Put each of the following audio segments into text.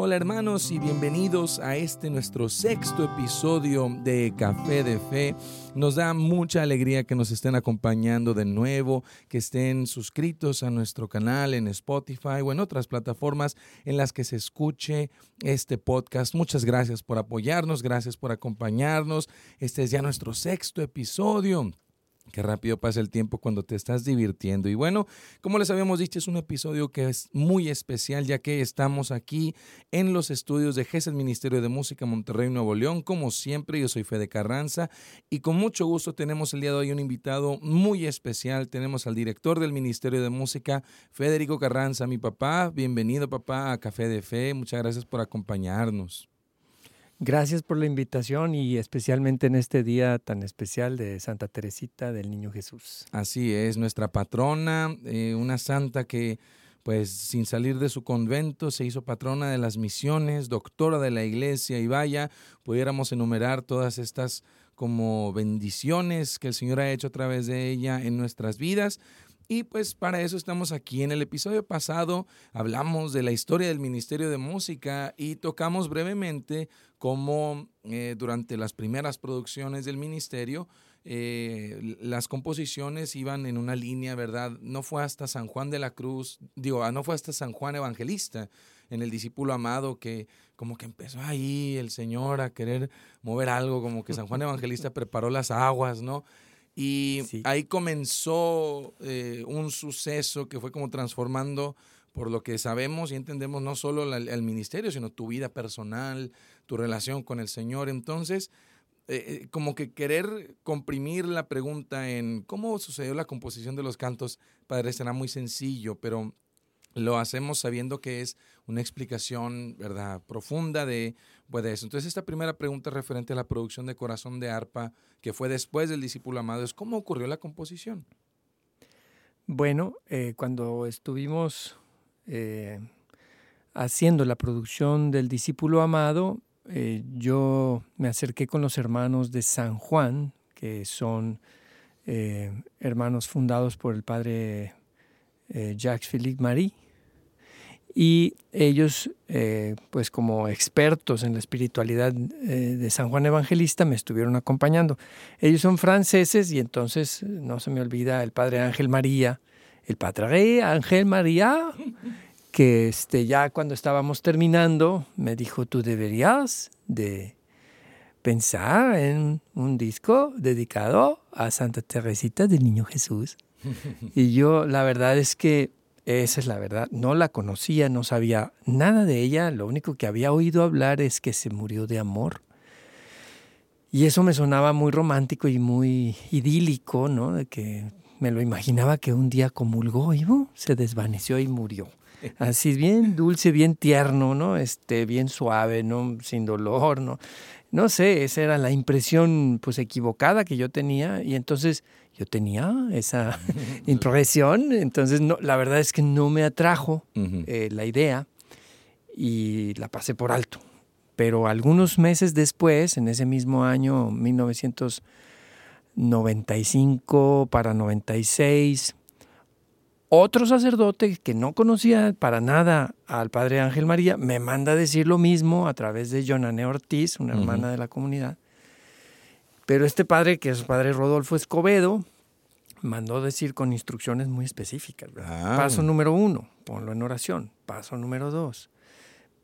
Hola hermanos y bienvenidos a este nuestro sexto episodio de Café de Fe. Nos da mucha alegría que nos estén acompañando de nuevo, que estén suscritos a nuestro canal en Spotify o en otras plataformas en las que se escuche este podcast. Muchas gracias por apoyarnos, gracias por acompañarnos. Este es ya nuestro sexto episodio. Qué rápido pasa el tiempo cuando te estás divirtiendo. Y bueno, como les habíamos dicho, es un episodio que es muy especial ya que estamos aquí en los estudios de GES, el Ministerio de Música Monterrey, Nuevo León. Como siempre, yo soy Fede Carranza y con mucho gusto tenemos el día de hoy un invitado muy especial. Tenemos al director del Ministerio de Música, Federico Carranza, mi papá. Bienvenido, papá, a Café de Fe. Muchas gracias por acompañarnos. Gracias por la invitación y especialmente en este día tan especial de Santa Teresita del Niño Jesús. Así es, nuestra patrona, eh, una santa que pues sin salir de su convento se hizo patrona de las misiones, doctora de la iglesia y vaya, pudiéramos enumerar todas estas como bendiciones que el Señor ha hecho a través de ella en nuestras vidas. Y pues para eso estamos aquí. En el episodio pasado hablamos de la historia del Ministerio de Música y tocamos brevemente cómo eh, durante las primeras producciones del Ministerio eh, las composiciones iban en una línea, ¿verdad? No fue hasta San Juan de la Cruz, digo, ah, no fue hasta San Juan Evangelista, en el discípulo amado, que como que empezó ahí el Señor a querer mover algo, como que San Juan Evangelista preparó las aguas, ¿no? Y ahí comenzó eh, un suceso que fue como transformando, por lo que sabemos y entendemos, no solo el ministerio, sino tu vida personal, tu relación con el Señor. Entonces, eh, eh, como que querer comprimir la pregunta en cómo sucedió la composición de los cantos, Padre, será muy sencillo, pero lo hacemos sabiendo que es una explicación, ¿verdad?, profunda de, pues, eso. Entonces, esta primera pregunta referente a la producción de Corazón de Arpa, que fue después del discípulo amado, es cómo ocurrió la composición. Bueno, eh, cuando estuvimos eh, haciendo la producción del discípulo amado, eh, yo me acerqué con los hermanos de San Juan, que son hermanos fundados por el padre Jacques Philippe Marie y ellos, eh, pues como expertos en la espiritualidad eh, de San Juan Evangelista, me estuvieron acompañando. Ellos son franceses y entonces no se me olvida el padre Ángel María, el padre Ángel María, que este, ya cuando estábamos terminando me dijo, tú deberías de pensar en un disco dedicado a Santa Teresita del Niño Jesús. Y yo la verdad es que esa es la verdad. No la conocía, no sabía nada de ella. Lo único que había oído hablar es que se murió de amor. Y eso me sonaba muy romántico y muy idílico, ¿no? De que me lo imaginaba que un día comulgó y se desvaneció y murió. Así bien dulce, bien tierno, ¿no? Este, bien suave, ¿no? Sin dolor, ¿no? No sé, esa era la impresión pues equivocada que yo tenía y entonces yo tenía esa impresión, entonces no, la verdad es que no me atrajo eh, la idea y la pasé por alto. Pero algunos meses después, en ese mismo año 1995 para 96, otro sacerdote que no conocía para nada al padre Ángel María me manda a decir lo mismo a través de Jonané Ortiz, una hermana de la comunidad. Pero este padre, que es padre Rodolfo Escobedo, mandó decir con instrucciones muy específicas. Ah. Paso número uno, ponlo en oración. Paso número dos,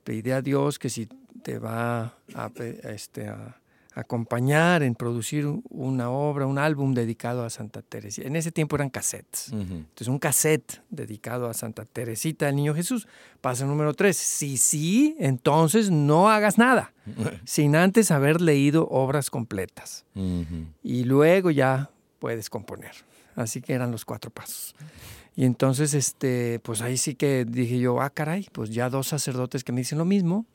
pide a Dios que si te va a, este, a acompañar en producir una obra, un álbum dedicado a Santa Teresita. En ese tiempo eran cassettes. Entonces, un cassette dedicado a Santa Teresita del Niño Jesús. Paso número tres. Si sí, entonces no hagas nada sin antes haber leído obras completas. Y luego ya puedes componer. Así que eran los cuatro pasos. Y entonces, este, pues ahí sí que dije yo, ah, caray, pues ya dos sacerdotes que me dicen lo mismo.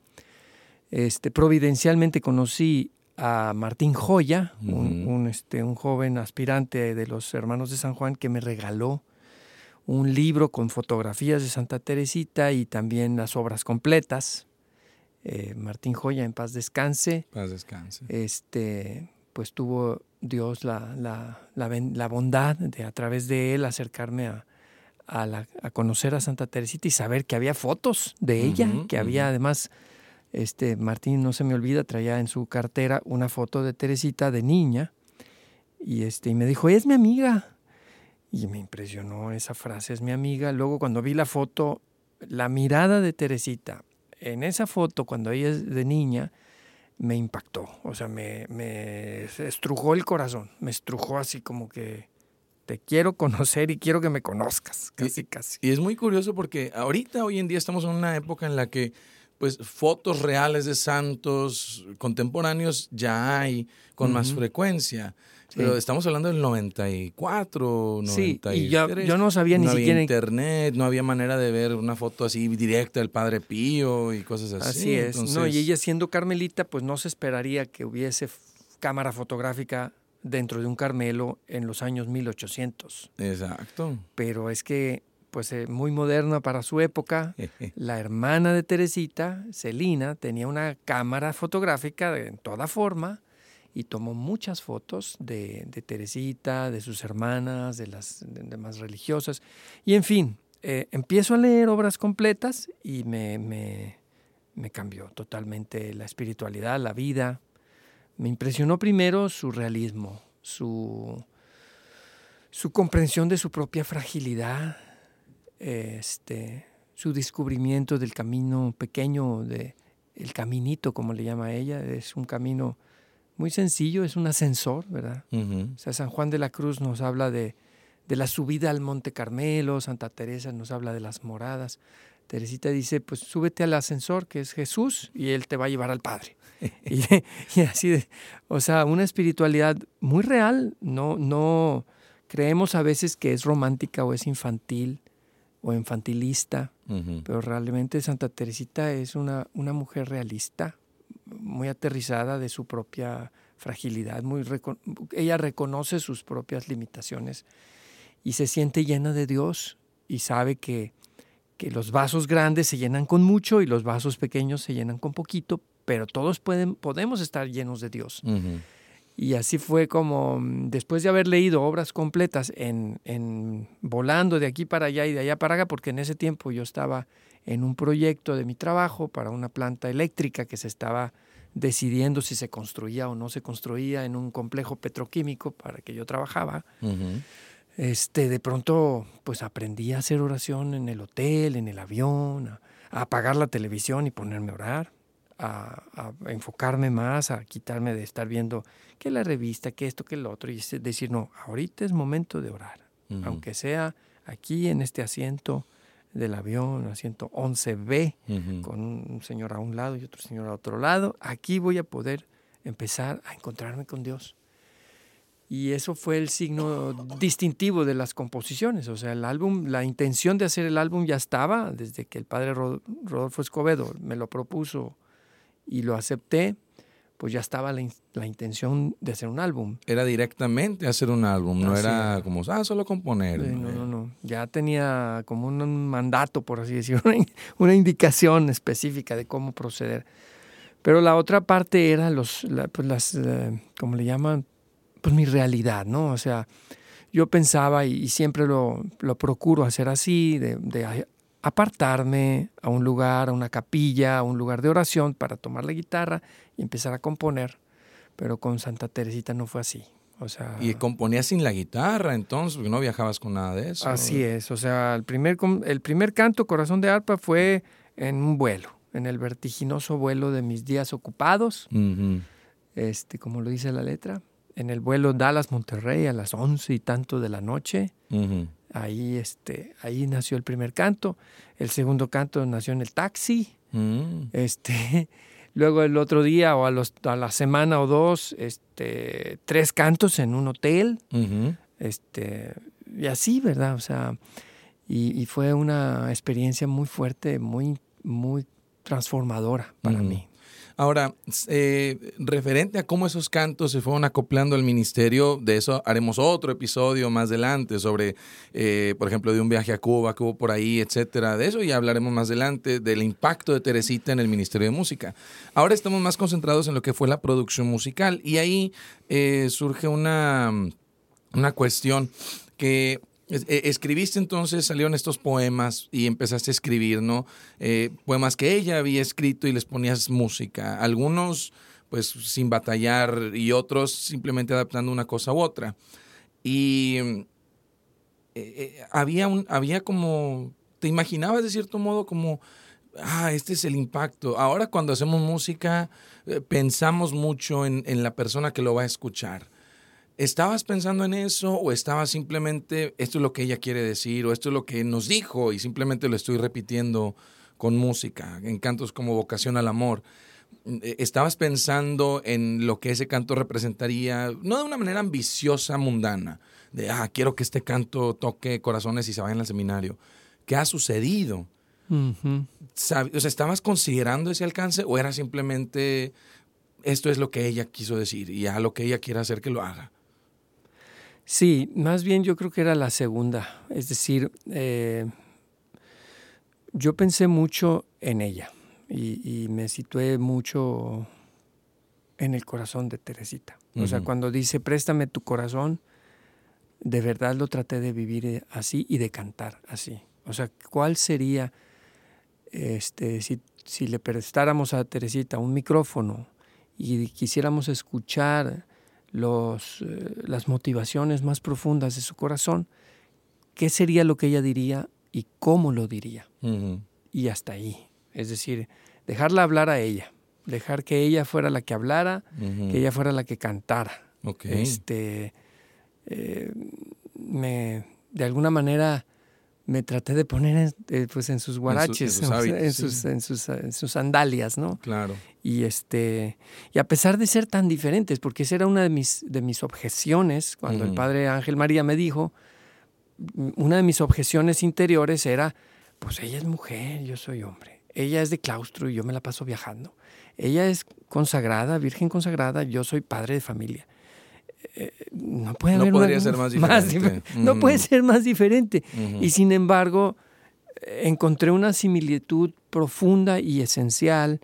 Este, providencialmente conocí a Martín Joya, un, este, un joven aspirante de los hermanos de San Juan que me regaló un libro con fotografías de Santa Teresita y también las obras completas. Eh, Martín Joya, en paz descanse. Paz descanse. Este, pues tuvo Dios la, la, la, bondad de a través de él acercarme a, a, conocer a Santa Teresita y saber que había fotos de ella, que había además, este, Martín no se me olvida, traía en su cartera una foto de Teresita de niña y, este, y me dijo, es mi amiga. Y me impresionó esa frase, es mi amiga. Luego cuando vi la foto, la mirada de Teresita, en esa foto, cuando ella es de niña, me impactó, o sea, me, me estrujó el corazón, me estrujó así como que te quiero conocer y quiero que me conozcas, casi, casi. Y es muy curioso porque ahorita, hoy en día, estamos en una época en la que pues fotos reales de santos contemporáneos ya hay con más frecuencia. Pero estamos hablando del 94, 93. Sí, y yo, yo no sabía ni siquiera. había internet, no había manera de ver una foto así directa del Padre Pío y cosas así. Así es. No, y ella siendo carmelita, pues no se esperaría que hubiese cámara fotográfica dentro de un Carmelo en los años 1800. Exacto. Pero es que, pues eh, muy moderna para su época, la hermana de Teresita, Celina, tenía una cámara fotográfica de, en toda forma y tomó muchas fotos de, Teresita, de sus hermanas, de las demás religiosas. Y en fin, eh, empiezo a leer obras completas y me, me, cambió totalmente la espiritualidad, la vida. Me impresionó primero su realismo, su, su comprensión de su propia fragilidad, este, su descubrimiento del camino pequeño, de, el caminito, como le llama ella, es un camino muy sencillo, es un ascensor, ¿verdad? O sea, San Juan de la Cruz nos habla de, la subida al Monte Carmelo, Santa Teresa nos habla de las moradas. Teresita dice, pues súbete al ascensor, que es Jesús, y Él te va a llevar al Padre. y, así de, o sea, una espiritualidad muy real, no, no creemos a veces que es romántica o es infantil o infantilista, pero realmente Santa Teresita es una, una mujer realista, muy aterrizada de su propia fragilidad, muy ella reconoce sus propias limitaciones y se siente llena de Dios y sabe que, que los vasos grandes se llenan con mucho y los vasos pequeños se llenan con poquito, pero todos pueden, podemos estar llenos de Dios. Y así fue como, después de haber leído obras completas en, en, volando de aquí para allá y de allá para acá, porque en ese tiempo yo estaba en un proyecto de mi trabajo para una planta eléctrica que se estaba decidiendo si se construía o no se construía en un complejo petroquímico para que yo trabajaba. Este, de pronto, pues aprendí a hacer oración en el hotel, en el avión, a, apagar la televisión y ponerme a orar, a, enfocarme más, a quitarme de estar viendo que la revista, que esto, que el otro, y decir, no, ahorita es momento de orar, aunque sea aquí en este asiento, del avión, asiento 11B, con un señor a un lado y otro señor a otro lado. Aquí voy a poder empezar a encontrarme con Dios. Y eso fue el signo distintivo de las composiciones. O sea, el álbum, la intención de hacer el álbum ya estaba desde que el padre Rodolfo Escobedo me lo propuso y lo acepté pues ya estaba la, intención de hacer un álbum. Era directamente hacer un álbum, no era como, ah, solo componer. no, no, no. Ya tenía como un mandato, por así decirlo, una, indicación específica de cómo proceder. Pero la otra parte era los, pues las, eh, ¿cómo le llaman? Pues mi realidad, ¿no? O sea, yo pensaba y, siempre lo, lo, procuro hacer así, de, de apartarme a un lugar, a una capilla, a un lugar de oración para tomar la guitarra y empezar a componer. Pero con Santa Teresita no fue así. O sea, y componías sin la guitarra, entonces, porque no viajabas con nada de eso. Así es, o sea, el primer, el primer canto, Corazón de Arpa, fue en un vuelo, en el vertiginoso vuelo de mis días ocupados, este, como lo dice la letra, en el vuelo Dallas-Monterrey a las once y tanto de la noche. Ahí, este, ahí nació el primer canto. El segundo canto nació en el taxi. Mm. Este, luego el otro día o a, los, a la semana o dos, este, tres cantos en un hotel. este, y así, ¿verdad? O sea, y, fue una experiencia muy fuerte, muy, muy transformadora para mí. Ahora, eh, referente a cómo esos cantos se fueron acoplando al ministerio, de eso haremos otro episodio más adelante sobre, eh, por ejemplo, de un viaje a Cuba que hubo por ahí, etcétera. De eso ya hablaremos más adelante, del impacto de Teresita en el Ministerio de Música. Ahora estamos más concentrados en lo que fue la producción musical y ahí eh, surge una, una cuestión que escribiste entonces, salieron estos poemas y empezaste a escribir, ¿no? Eh, poemas que ella había escrito y les ponías música. Algunos, pues, sin batallar y otros simplemente adaptando una cosa u otra. Y eh, había, un, había como, te imaginabas de cierto modo como, ah, este es el impacto. Ahora cuando hacemos música, pensamos mucho en, en la persona que lo va a escuchar ¿Estabas pensando en eso o estabas simplemente, esto es lo que ella quiere decir o esto es lo que nos dijo y simplemente lo estoy repitiendo con música, en cantos como vocación al amor? Eh, ¿Estabas pensando en lo que ese canto representaría, no de una manera ambiciosa, mundana, de, ah, quiero que este canto toque corazones y se vaya al seminario? ¿Qué ha sucedido? o sea, ¿estabas considerando ese alcance o era simplemente esto es lo que ella quiso decir y a lo que ella quiere hacer que lo haga? Sí, más bien yo creo que era la segunda. Es decir, eh, yo pensé mucho en ella y, me situé mucho en el corazón de Teresita. O sea, cuando dice, préstame tu corazón, de verdad lo traté de vivir así y de cantar así. O sea, ¿cuál sería, este, si, si le prestáramos a Teresita un micrófono y quisiéramos escuchar los, eh, las motivaciones más profundas de su corazón, qué sería lo que ella diría y cómo lo diría. Y hasta ahí. Es decir, dejarla hablar a ella, dejar que ella fuera la que hablara, que ella fuera la que cantara. Este, eh, me, de alguna manera me traté de poner en, eh, pues en sus guaraches, en, sus, en, sus, sandalias, ¿no? Claro. Y este y a pesar de ser tan diferentes, porque esa era una de mis, de mis objeciones cuando el padre Ángel María me dijo, una de mis objeciones interiores era, pues ella es mujer, yo soy hombre. Ella es de claustro y yo me la paso viajando. Ella es consagrada, virgen consagrada, yo soy padre de familia no puede no podría ser más diferente. no puede ser más diferente. Y sin embargo, encontré una similitud profunda y esencial,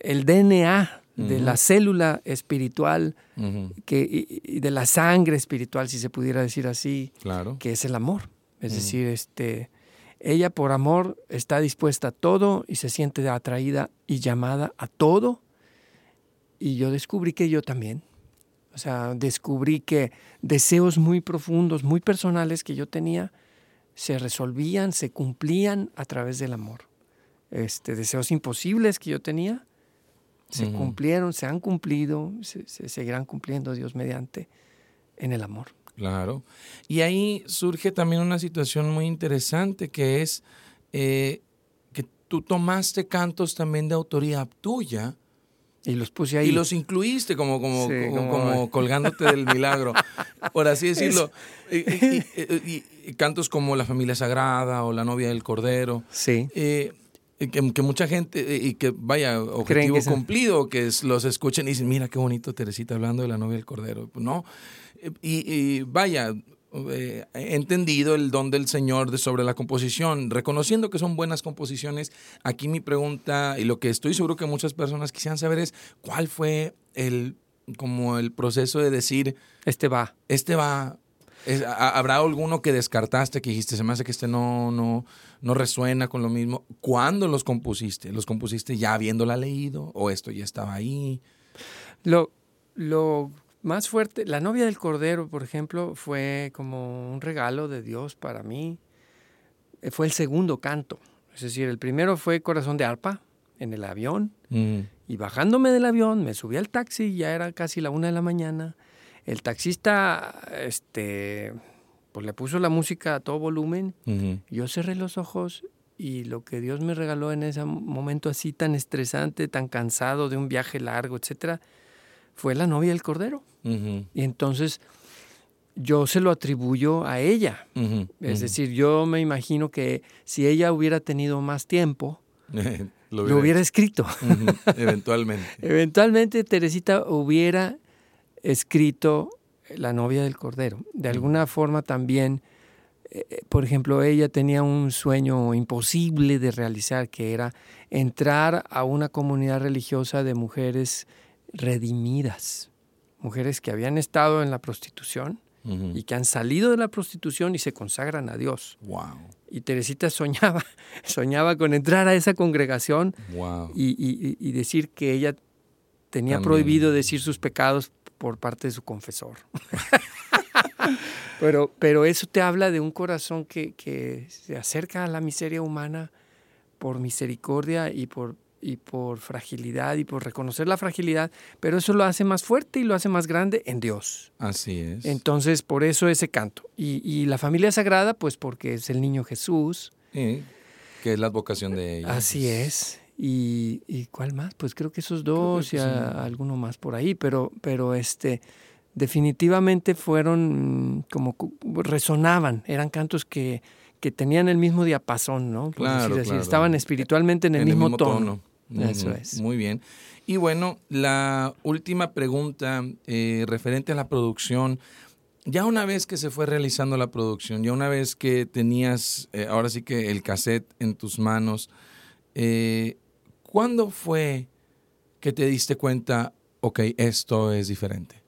el DNA de la célula espiritual que, y de la sangre espiritual, si se pudiera decir así, claro. que es el amor. Es decir, este, ella por amor está dispuesta a todo y se siente atraída y llamada a todo. Y yo descubrí que yo también. O sea, descubrí que deseos muy profundos, muy personales que yo tenía, se resolvían, se cumplían a través del amor. Este, deseos imposibles que yo tenía, se cumplieron, se han cumplido, se, seguirán cumpliendo Dios mediante en el amor. Claro. Y ahí surge también una situación muy interesante que es eh, que tú tomaste cantos también de autoría tuya y los puse ahí. Y los incluiste como, como, como, colgándote del milagro, por así decirlo. Y, cantos como La familia sagrada o La novia del cordero. Sí. Eh, que, mucha gente, eh, y que vaya, objetivo cumplido, que los escuchen y dicen, mira qué bonito Teresita hablando de la novia del cordero. No. y vaya, eh, entendido el don del Señor de sobre la composición, reconociendo que son buenas composiciones. Aquí mi pregunta y lo que estoy seguro que muchas personas quisieran saber es cuál fue el como el proceso de decir este va, este va. ¿Habrá alguno que descartaste que dijiste se me hace que este no no no resuena con lo mismo? ¿Cuándo los compusiste? ¿Los compusiste ya habiéndola leído o esto ya estaba ahí? Lo lo más fuerte, la novia del Cordero, por ejemplo, fue como un regalo de Dios para mí. Eh, fue el segundo canto. Es decir, el primero fue Corazón de Arpa en el avión. Mm. Y bajándome del avión, me subí al taxi, ya era casi la una de la mañana. El taxista, este, pues le puso la música a todo volumen. Yo cerré los ojos y lo que Dios me regaló en ese momento así tan estresante, tan cansado de un viaje largo, etcétera, fue la novia del Cordero. Y entonces yo se lo atribuyo a ella. Es decir, yo me imagino que si ella hubiera tenido más tiempo, lo, hubiera, escrito. Eventualmente. Eventualmente Teresita hubiera escrito La novia del Cordero. De alguna forma también, eh, eh, por ejemplo, ella tenía un sueño imposible de realizar, que era entrar a una comunidad religiosa de mujeres redimidas, mujeres que habían estado en la prostitución y que han salido de la prostitución y se consagran a Dios. Wow. Y Teresita soñaba, soñaba con entrar a esa congregación Wow. y, y- y decir que ella tenía También. prohibido decir sus pecados por parte de su confesor. pero, pero eso te habla de un corazón que, que se acerca a la miseria humana por misericordia y por, y por fragilidad y por reconocer la fragilidad, pero eso lo hace más fuerte y lo hace más grande en Dios. Así es. Entonces, por eso ese canto. Y, y la familia sagrada, pues porque es el niño Jesús. Sí, que es la vocación de ella. Así es. Y, y cuál más? Pues creo que esos dos que y a- sí. alguno más por ahí, pero, pero este definitivamente fueron como resonaban, eran cantos que, que tenían el mismo diapasón, ¿no? Por Claro, decir así. claro. Estaban espiritualmente en el, mismo, tono. Eso es. Muy bien. Y bueno, la última pregunta eh, referente a la producción. Ya una vez que se fue realizando la producción, ya una vez que tenías, eh, ahora sí que el cassette en tus manos, eh, ¿cuándo fue que te diste cuenta, ok, esto es diferente?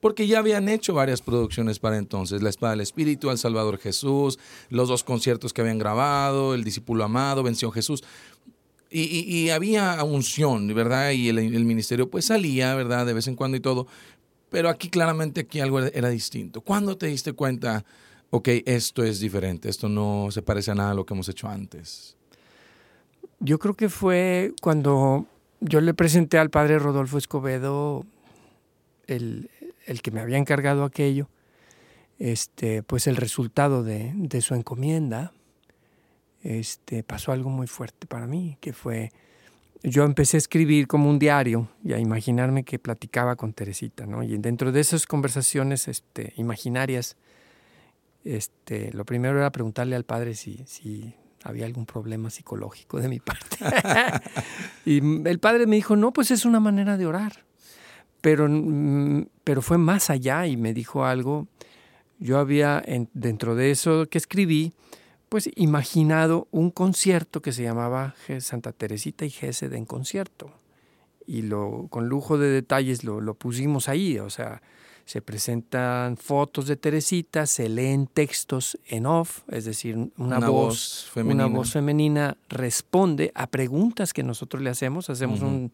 Porque ya habían hecho varias producciones para entonces, La Espada del Espíritu, El Salvador Jesús, los dos conciertos que habían grabado, El Discípulo Amado, Venció Jesús. Y, y- y había unción, ¿verdad? Y el, ministerio pues salía, ¿verdad? De vez en cuando y todo. Pero aquí claramente aquí algo era, era distinto. ¿Cuándo te diste cuenta, ok, esto es diferente, esto no se parece a nada a lo que hemos hecho antes? Yo creo que fue cuando yo le presenté al padre Rodolfo Escobedo el, el que me había encargado aquello, este, pues el resultado de, de su encomienda, este, pasó algo muy fuerte para mí, que fue, yo empecé a escribir como un diario y a imaginarme que platicaba con Teresita, ¿no? Y dentro de esas conversaciones este, imaginarias, este, lo primero era preguntarle al padre si, si había algún problema psicológico de mi parte. y el padre me dijo, no, pues es una manera de orar. Pero, mm, pero fue más allá y me dijo algo. Yo había, en- dentro de eso que escribí, pues imaginado un concierto que se llamaba Santa Teresita y Gesed en concierto. Y lo, con lujo de detalles lo, lo pusimos ahí, o sea, se presentan fotos de Teresita, se leen textos en off, es decir, una, Una voz, voz femenina. una voz femenina responde a preguntas que nosotros le hacemos, hacemos un,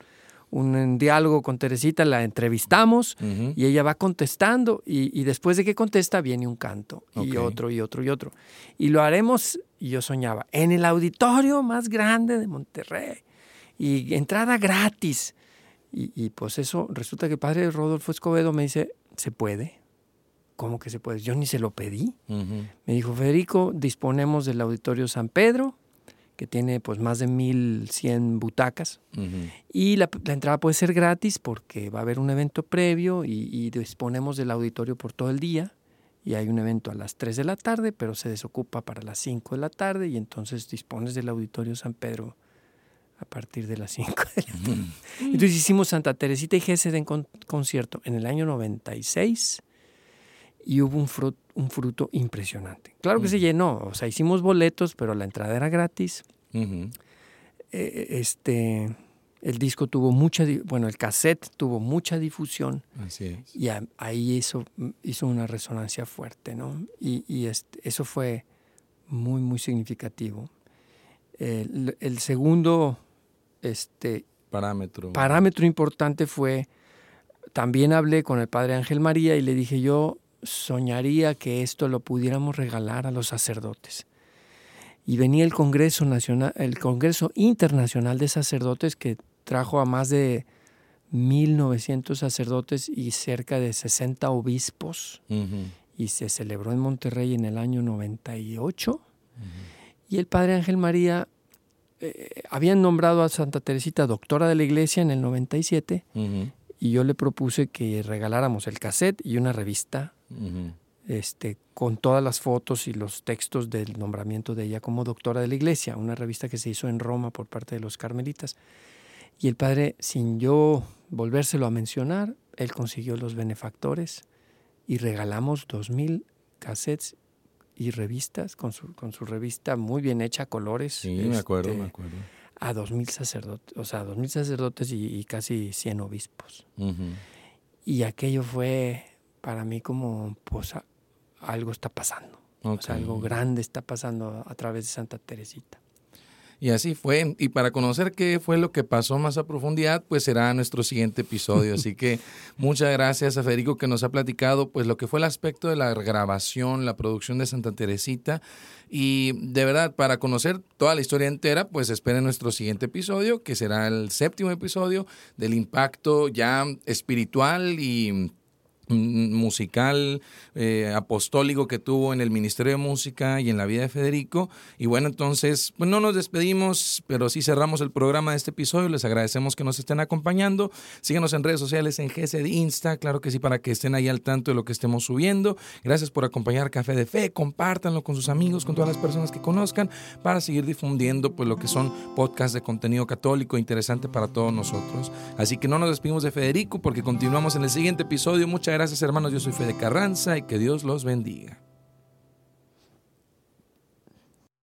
un diálogo con Teresita, la entrevistamos y ella va contestando y, y después de que contesta viene un canto y otro y otro y otro. Y lo haremos, y yo soñaba, en el auditorio más grande de Monterrey y entrada gratis. Y, y pues eso, resulta que el padre Rodolfo Escobedo me dice, ¿se puede? ¿Cómo que se puede? Yo ni se lo pedí. Me dijo, Federico, disponemos del auditorio San Pedro, que tiene pues más de 1100 butacas. Ujú. Y la, la entrada puede ser gratis porque va a haber un evento previo y, y disponemos del auditorio por todo el día. Y hay un evento a las 3 de la tarde, pero se desocupa para las 5 de la tarde y entonces dispones del auditorio San Pedro a partir de las 5 de la tarde. Entonces hicimos Santa Teresita y Gesed en con- concierto en el año 96 y hubo un fruto, un fruto impresionante. Claro que se llenó, o sea, hicimos boletos, pero la entrada era gratis Ujú. eh, este, el disco tuvo mucha, bueno, el cassette tuvo mucha difusión Así es. y a- ahí hizo, hizo una resonancia fuerte, ¿no? Y, y este, eso fue muy, muy significativo. El, el segundo este, Parámetro. parámetro importante fue, también hablé con el padre Ángel María y le dije, yo soñaría que esto lo pudiéramos regalar a los sacerdotes. Y venía el Congreso Nacional, el Congreso Internacional de Sacerdotes que trajo a más de 1900 sacerdotes y cerca de 60 obispos y se celebró en Monterrey en el año 98. Y el padre Ángel María eh, habían nombrado a Santa Teresita doctora de la iglesia en el 97 Ujú. y yo le propuse que regaláramos el cassette y una revista Este, con todas las fotos y los textos del nombramiento de ella como doctora de la iglesia, una revista que se hizo en Roma por parte de los carmelitas. Y el padre, sin yo volvérselo a mencionar, él consiguió los benefactores y regalamos dos mil cassettes y revistas con su, con su revista muy bien hecha, colores. Sí, me acuerdo, este, me acuerdo. A dos mil sacerdotes, o sea, dos mil sacerdotes y, y casi 100 obispos. Y aquello fue para mí como, pues, a- algo está pasando. algo grande está pasando a través de Santa Teresita. Y así fue. Y para conocer qué fue lo que pasó más a profundidad, pues será nuestro siguiente episodio. Así que muchas gracias a Federico que nos ha platicado pues lo que fue el aspecto de la grabación, la producción de Santa Teresita. Y de verdad, para conocer toda la historia entera, pues esperen nuestro siguiente episodio, que será el séptimo episodio del impacto ya espiritual y musical eh, apostólico que tuvo en el Ministerio de Música y en la vida de Federico. Y bueno, entonces, pues no nos despedimos, pero sí cerramos el programa de este episodio. Les agradecemos que nos estén acompañando. Síganos en redes sociales, en GC de Insta, claro que sí, para que estén ahí al tanto de lo que estemos subiendo. Gracias por acompañar Café de Fe. Compártanlo con sus amigos, con todas las personas que conozcan, para seguir difundiendo pues lo que son podcasts de contenido católico interesante para todos nosotros. Así que no nos despedimos de Federico porque continuamos en el siguiente episodio. Muchas gracias hermanos, yo soy Fede Carranza y que Dios los bendiga.